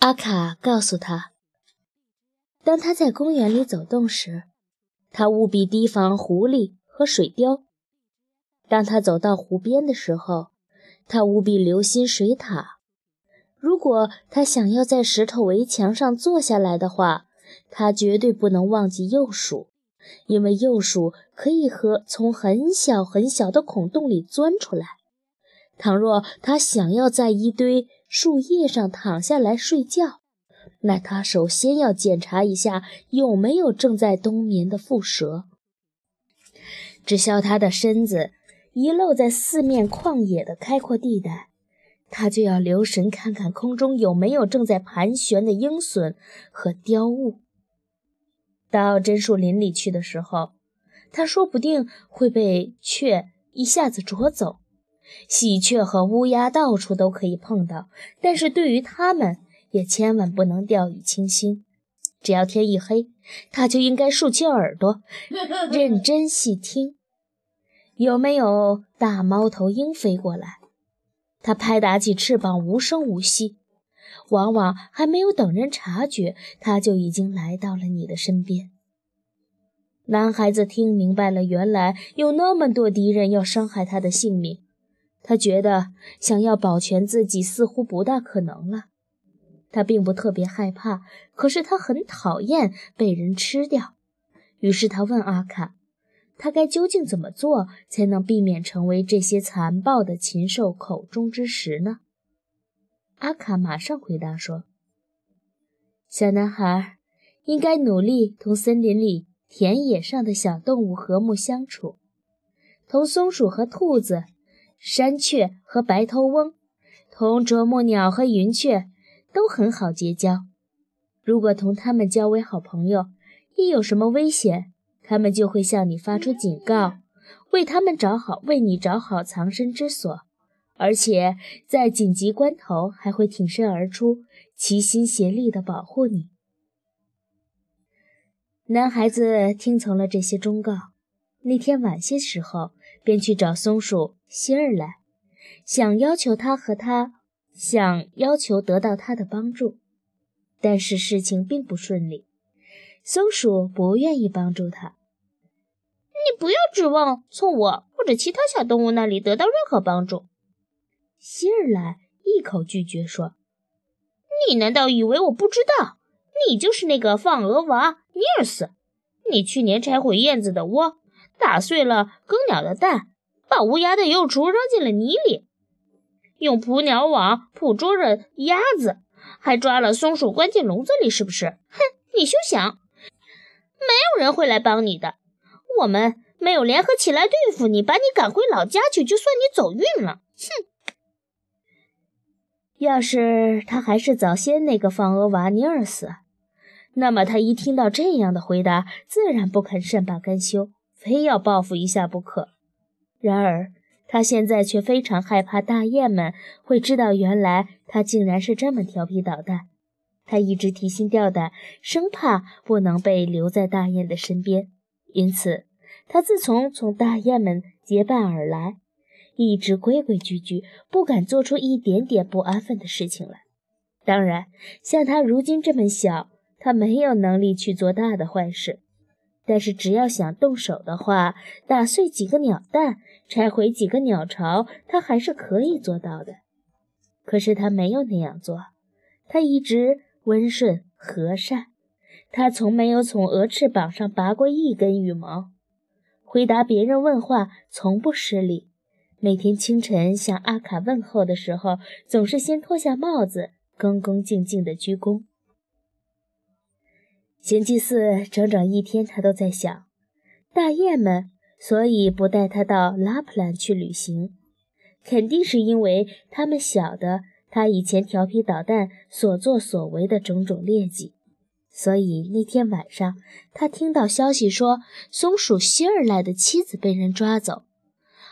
阿卡告诉他，当他在公园里走动时，他务必提防狐狸和水貂；当他走到湖边的时候，他务必留心水獭。如果他想要在石头围墙上坐下来的话，他绝对不能忘记鼬鼠，因为鼬鼠可以和从很小很小的孔洞里钻出来。倘若他想要在一堆树叶上躺下来睡觉，那他首先要检查一下有没有正在冬眠的蝮蛇。只消他的身子遗露在四面旷野的开阔地带，他就要留神看看空中有没有正在盘旋的鹰隼和雕物。到榛树林里去的时候，他说不定会被雀一下子啄走。喜鹊和乌鸦到处都可以碰到，但是对于它们也千万不能掉以轻心。只要天一黑，他就应该竖起耳朵，认 真细听，有没有大猫头鹰飞过来。它拍打起翅膀，无声无息，往往还没有等人察觉，它就已经来到了你的身边。男孩子听明白了，原来有那么多敌人要伤害他的性命。他觉得想要保全自己似乎不大可能了。他并不特别害怕，可是他很讨厌被人吃掉。于是他问阿卡：“他该究竟怎么做才能避免成为这些残暴的禽兽口中之食呢？”阿卡马上回答说：“小男孩应该努力同森林里、田野上的小动物和睦相处，同松鼠和兔子。”山雀和白头翁，同啄木鸟和云雀都很好结交。如果同他们交为好朋友，一有什么危险，他们就会向你发出警告，为他们找好，为你找好藏身之所，而且在紧急关头还会挺身而出，齐心协力地保护你。男孩子听从了这些忠告，那天晚些时候。便去找松鼠希儿来，想要求他和他，想要求得到他的帮助，但是事情并不顺利。松鼠不愿意帮助他。你不要指望从我或者其他小动物那里得到任何帮助。希尔莱一口拒绝说：“你难道以为我不知道？你就是那个放鹅娃尼尔斯。你去年拆毁燕子的窝。”打碎了更鸟的蛋，把乌鸦的幼雏扔进了泥里，用捕鸟网捕捉着鸭子，还抓了松鼠关进笼子里，是不是？哼，你休想！没有人会来帮你的。我们没有联合起来对付你，把你赶回老家去，就算你走运了。哼！要是他还是早先那个放鹅娃尼尔斯，那么他一听到这样的回答，自然不肯善罢甘休。非要报复一下不可。然而，他现在却非常害怕大雁们会知道，原来他竟然是这么调皮捣蛋。他一直提心吊胆，生怕不能被留在大雁的身边。因此，他自从从大雁们结伴而来，一直规规矩矩，不敢做出一点点不安分的事情来。当然，像他如今这么小，他没有能力去做大的坏事。但是，只要想动手的话，打碎几个鸟蛋，拆毁几个鸟巢，他还是可以做到的。可是他没有那样做，他一直温顺和善，他从没有从鹅翅膀上拔过一根羽毛，回答别人问话从不失礼。每天清晨向阿卡问候的时候，总是先脱下帽子，恭恭敬敬地鞠躬。星期四整整一天，他都在想大雁们，所以不带他到拉普兰去旅行，肯定是因为他们晓得他以前调皮捣蛋所作所为的种种劣迹。所以那天晚上，他听到消息说松鼠希尔来的妻子被人抓走，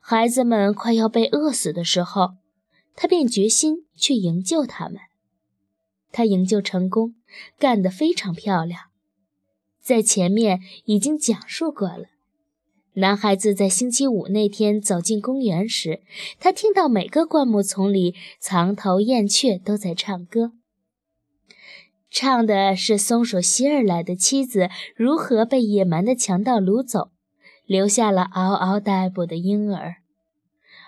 孩子们快要被饿死的时候，他便决心去营救他们。他营救成功，干得非常漂亮。在前面已经讲述过了。男孩子在星期五那天走进公园时，他听到每个灌木丛里藏头燕雀都在唱歌。唱的是松鼠希尔莱的妻子如何被野蛮的强盗掳走，留下了嗷嗷待哺的婴儿；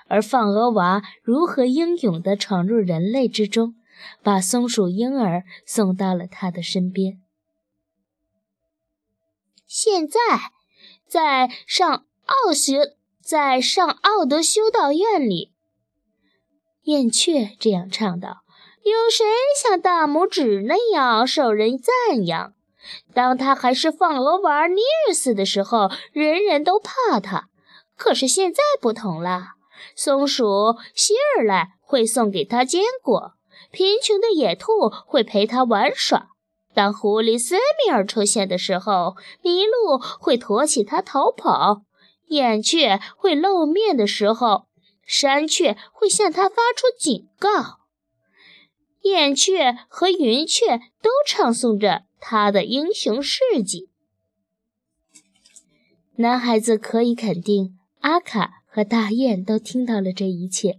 而放鹅娃如何英勇地闯入人类之中，把松鼠婴儿送到了他的身边。现在，在上奥学，在上奥德修道院里，燕雀这样唱道。有谁像大拇指那样受人赞扬？当他还是放鹅玩尼尔斯的时候，人人都怕他。可是现在不同了，松鼠希尔莱会送给他坚果，贫穷的野兔会陪他玩耍。当狐狸斯米尔出现的时候，麋鹿会驮起他逃跑。燕雀会露面的时候，山雀会向他发出警告。燕雀和云雀都唱诵着他的英雄事迹。男孩子可以肯定，阿卡和大雁都听到了这一切。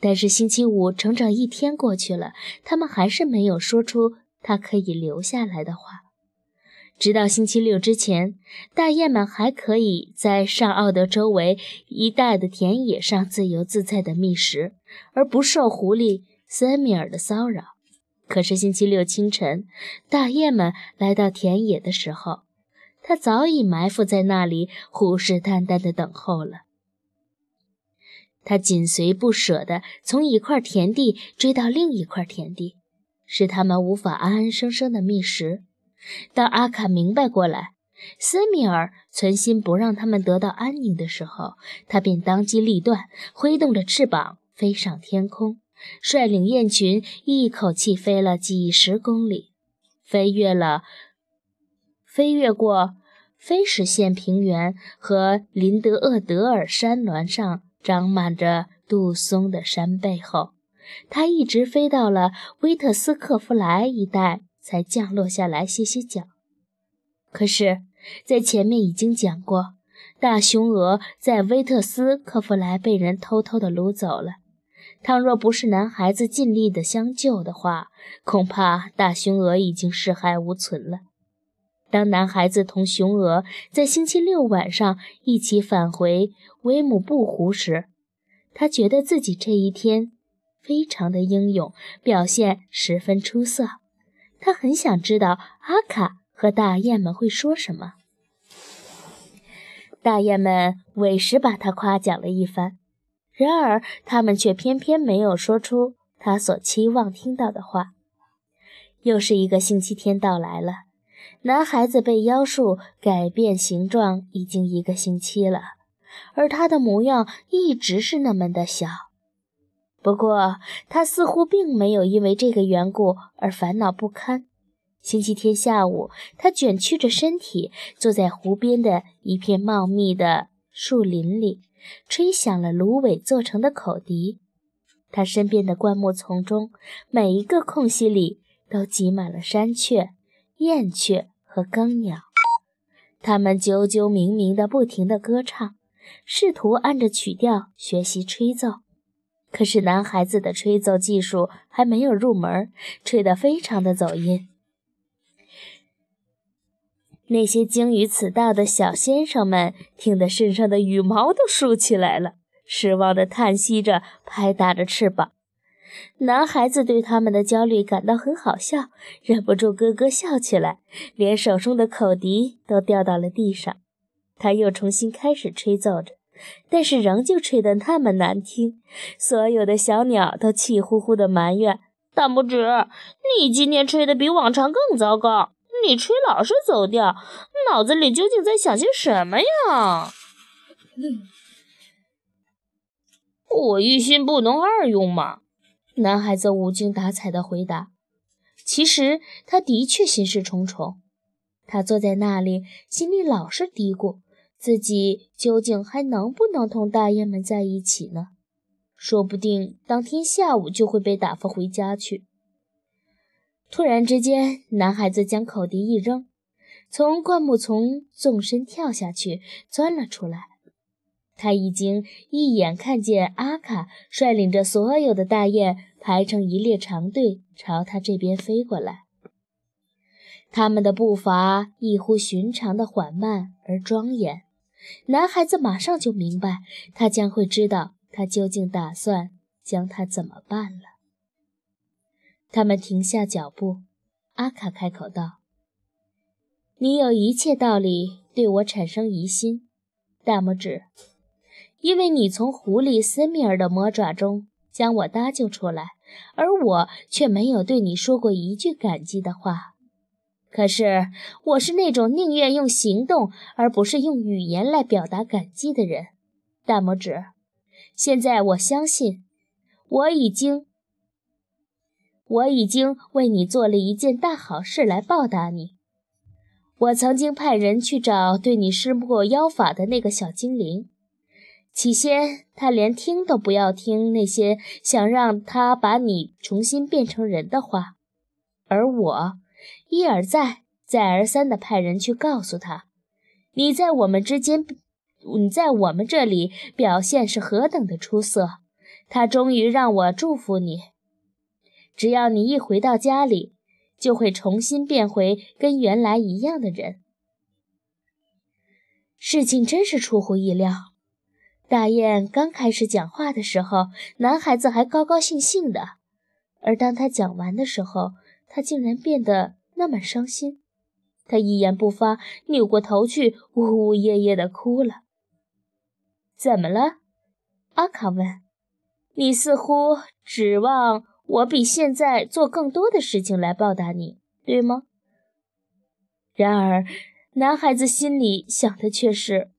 但是星期五整整一天过去了，他们还是没有说出他可以留下来的话。直到星期六之前，大雁们还可以在上奥德周围一带的田野上自由自在地觅食，而不受狐狸。森米尔的骚扰。可是星期六清晨，大雁们来到田野的时候，他早已埋伏在那里，虎视眈眈地等候了。他紧随不舍地从一块田地追到另一块田地，使他们无法安安生生地觅食。当阿卡明白过来，斯米尔存心不让他们得到安宁的时候，他便当机立断，挥动着翅膀飞上天空。率领雁群一口气飞了几十公里，飞越了，飞越过菲什县平原和林德厄德尔山峦上长满着杜松的山背后，他一直飞到了威特斯克弗莱一带，才降落下来歇歇脚。可是，在前面已经讲过，大雄鹅在威特斯克弗莱被人偷偷的掳走了。倘若不是男孩子尽力的相救的话，恐怕大雄鹅已经尸骸无存了。当男孩子同雄鹅在星期六晚上一起返回威姆布湖时，他觉得自己这一天非常的英勇，表现十分出色。他很想知道阿卡和大雁们会说什么。大雁们委实把他夸奖了一番。然而，他们却偏偏没有说出他所期望听到的话。又是一个星期天到来了，男孩子被妖术改变形状已经一个星期了，而他的模样一直是那么的小。不过，他似乎并没有因为这个缘故而烦恼不堪。星期天下午，他卷曲着身体坐在湖边的一片茂密的树林里。吹响了芦苇做成的口笛，他身边的灌木丛中每一个空隙里都挤满了山雀、燕雀和更鸟，它们啾啾鸣鸣地不停地歌唱，试图按着曲调学习吹奏。可是男孩子的吹奏技术还没有入门，吹得非常的走音。那些精于此道的小先生们听得身上的羽毛都竖起来了，失望地叹息着，拍打着翅膀。男孩子对他们的焦虑感到很好笑，忍不住咯咯笑起来，连手中的口笛都掉到了地上。他又重新开始吹奏着，但是仍旧吹得那么难听。所有的小鸟都气呼呼地埋怨：“大拇指，你今天吹得比往常更糟糕。”你吹老是走调，脑子里究竟在想些什么呀？我一心不能二用嘛。男孩子无精打采地回答。其实他的确心事重重。他坐在那里，心里老是嘀咕：自己究竟还能不能同大雁们在一起呢？说不定当天下午就会被打发回家去。突然之间，男孩子将口笛一扔，从灌木丛纵身跳下去，钻了出来。他已经一眼看见阿卡率领着所有的大雁排成一列长队朝他这边飞过来。他们的步伐异乎寻常的缓慢而庄严。男孩子马上就明白，他将会知道他究竟打算将他怎么办了。他们停下脚步，阿卡开口道：“你有一切道理对我产生疑心，大拇指，因为你从狐狸斯米尔的魔爪中将我搭救出来，而我却没有对你说过一句感激的话。可是我是那种宁愿用行动而不是用语言来表达感激的人，大拇指。现在我相信，我已经。”我已经为你做了一件大好事来报答你。我曾经派人去找对你施过妖法的那个小精灵，起先他连听都不要听那些想让他把你重新变成人的话，而我一而再、再而三地派人去告诉他，你在我们之间，你在我们这里表现是何等的出色。他终于让我祝福你。只要你一回到家里，就会重新变回跟原来一样的人。事情真是出乎意料。大雁刚开始讲话的时候，男孩子还高高兴兴的，而当他讲完的时候，他竟然变得那么伤心。他一言不发，扭过头去，呜呜咽咽地哭了。怎么了？阿卡问。你似乎指望。我比现在做更多的事情来报答你，对吗？然而，男孩子心里想的却是：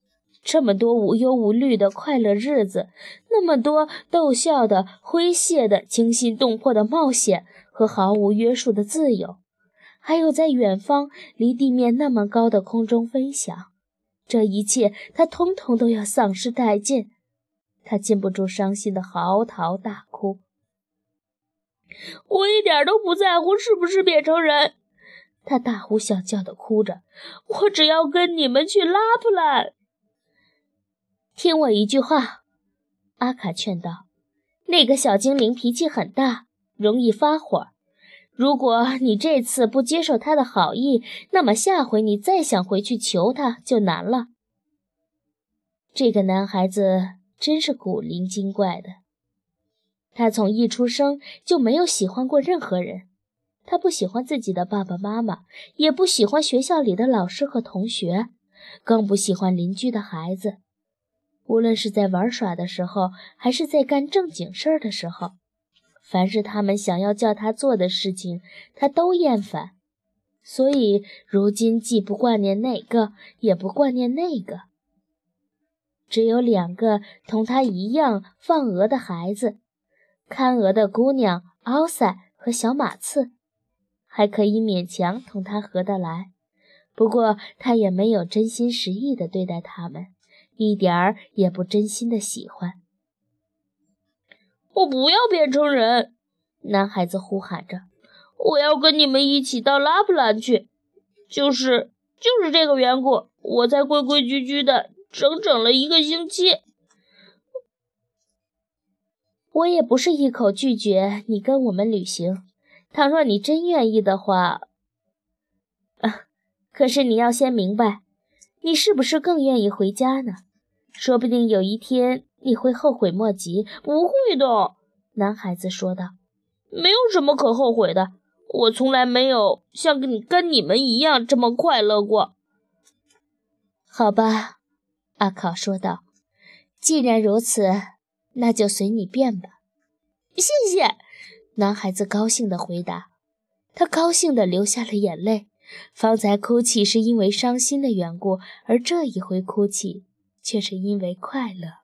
这么多无忧无虑的快乐日子，那么多逗笑的、诙谐的、惊心动魄的冒险和毫无约束的自由，还有在远方离地面那么高的空中飞翔，这一切他通通都要丧失殆尽。他禁不住伤心的嚎啕大哭。我一点都不在乎是不是变成人，他大呼小叫的哭着。我只要跟你们去拉普兰。听我一句话，阿卡劝道。那个小精灵脾气很大，容易发火。如果你这次不接受他的好意，那么下回你再想回去求他就难了。这个男孩子真是古灵精怪的。他从一出生就没有喜欢过任何人，他不喜欢自己的爸爸妈妈，也不喜欢学校里的老师和同学，更不喜欢邻居的孩子。无论是在玩耍的时候，还是在干正经事儿的时候，凡是他们想要叫他做的事情，他都厌烦。所以如今既不挂念哪个，也不挂念那个，只有两个同他一样放鹅的孩子。看鹅的姑娘奥赛和小马刺，还可以勉强同他合得来。不过他也没有真心实意地对待他们，一点儿也不真心的喜欢。我不要变成人！男孩子呼喊着：“我要跟你们一起到拉普兰去。”就是就是这个缘故，我才规规矩矩的整整了一个星期。我也不是一口拒绝你跟我们旅行，倘若你真愿意的话。啊，可是你要先明白，你是不是更愿意回家呢？说不定有一天你会后悔莫及。不会的，男孩子说道。没有什么可后悔的，我从来没有像跟你跟你们一样这么快乐过。好吧，阿考说道。既然如此。那就随你便吧，谢谢。男孩子高兴地回答，他高兴地流下了眼泪。方才哭泣是因为伤心的缘故，而这一回哭泣却是因为快乐。